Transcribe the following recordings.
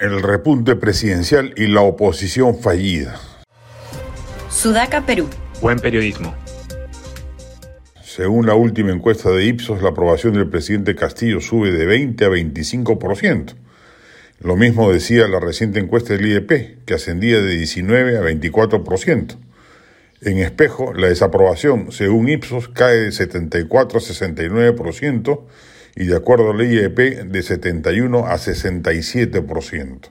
El repunte presidencial y la oposición fallida. Sudaca, Perú. Buen periodismo. Según la última encuesta de Ipsos, la aprobación del presidente Castillo sube de 20 a 25%. Lo mismo decía la reciente encuesta del IEP, que ascendía de 19 a 24%. En espejo, la desaprobación, según Ipsos, cae de 74 a 69% y de acuerdo al IEP, de 71 a 67%.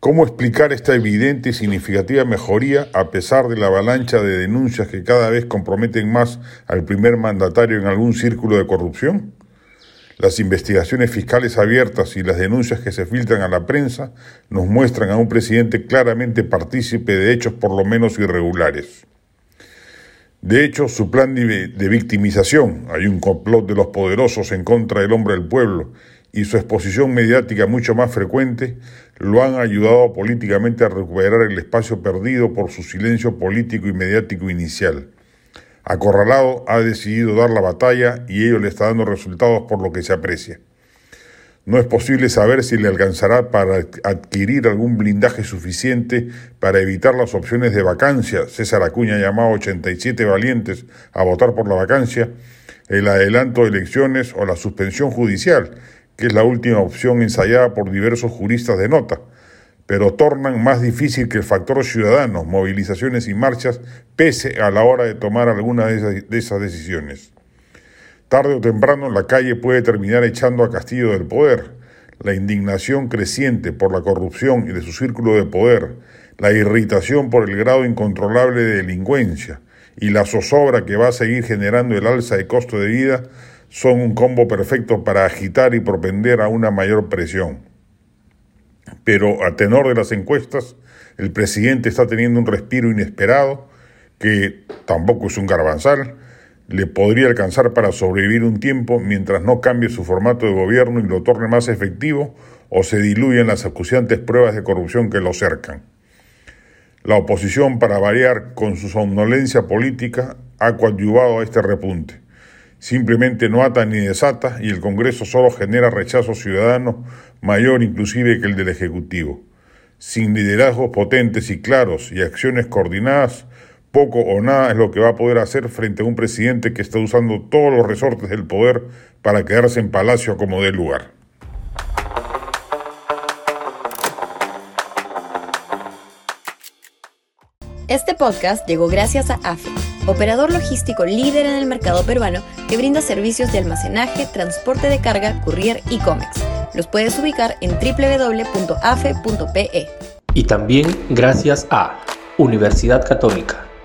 ¿Cómo explicar esta evidente y significativa mejoría a pesar de la avalancha de denuncias que cada vez comprometen más al primer mandatario en algún círculo de corrupción? Las investigaciones fiscales abiertas y las denuncias que se filtran a la prensa nos muestran a un presidente claramente partícipe de hechos por lo menos irregulares. De hecho, su plan de, victimización, hay un complot de los poderosos en contra del hombre del pueblo, y su exposición mediática mucho más frecuente lo han ayudado políticamente a recuperar el espacio perdido por su silencio político y mediático inicial. Acorralado ha decidido dar la batalla y ello le está dando resultados por lo que se aprecia. No es posible saber si le alcanzará para adquirir algún blindaje suficiente para evitar las opciones de vacancia. César Acuña llamado 87 valientes a votar por la vacancia, el adelanto de elecciones o la suspensión judicial, que es la última opción ensayada por diversos juristas de nota, pero tornan más difícil que el factor ciudadano, movilizaciones y marchas, pese a la hora de tomar alguna de esas decisiones. Tarde o temprano la calle puede terminar echando a Castillo del poder. La indignación creciente por la corrupción y de su círculo de poder, la irritación por el grado incontrolable de delincuencia y la zozobra que va a seguir generando el alza de costo de vida son un combo perfecto para agitar y propender a una mayor presión. Pero a tenor de las encuestas, el presidente está teniendo un respiro inesperado, que tampoco es un garbanzal, le podría alcanzar para sobrevivir un tiempo mientras no cambie su formato de gobierno y lo torne más efectivo o se diluyen las acuciantes pruebas de corrupción que lo cercan. La oposición, para variar con su somnolencia política, ha coadyuvado a este repunte simplemente no ata ni desata y el Congreso solo genera rechazo ciudadano mayor inclusive que el del Ejecutivo. Sin liderazgos potentes y claros y acciones coordinadas, poco o nada es lo que va a poder hacer frente a un presidente que está usando todos los resortes del poder para quedarse en palacio como dé lugar. Este podcast llegó gracias a AFE operador logístico líder en el mercado peruano que brinda servicios de almacenaje, transporte de carga, courier y cómics. Los puedes ubicar en www.afe.pe. Y también gracias a Universidad Católica,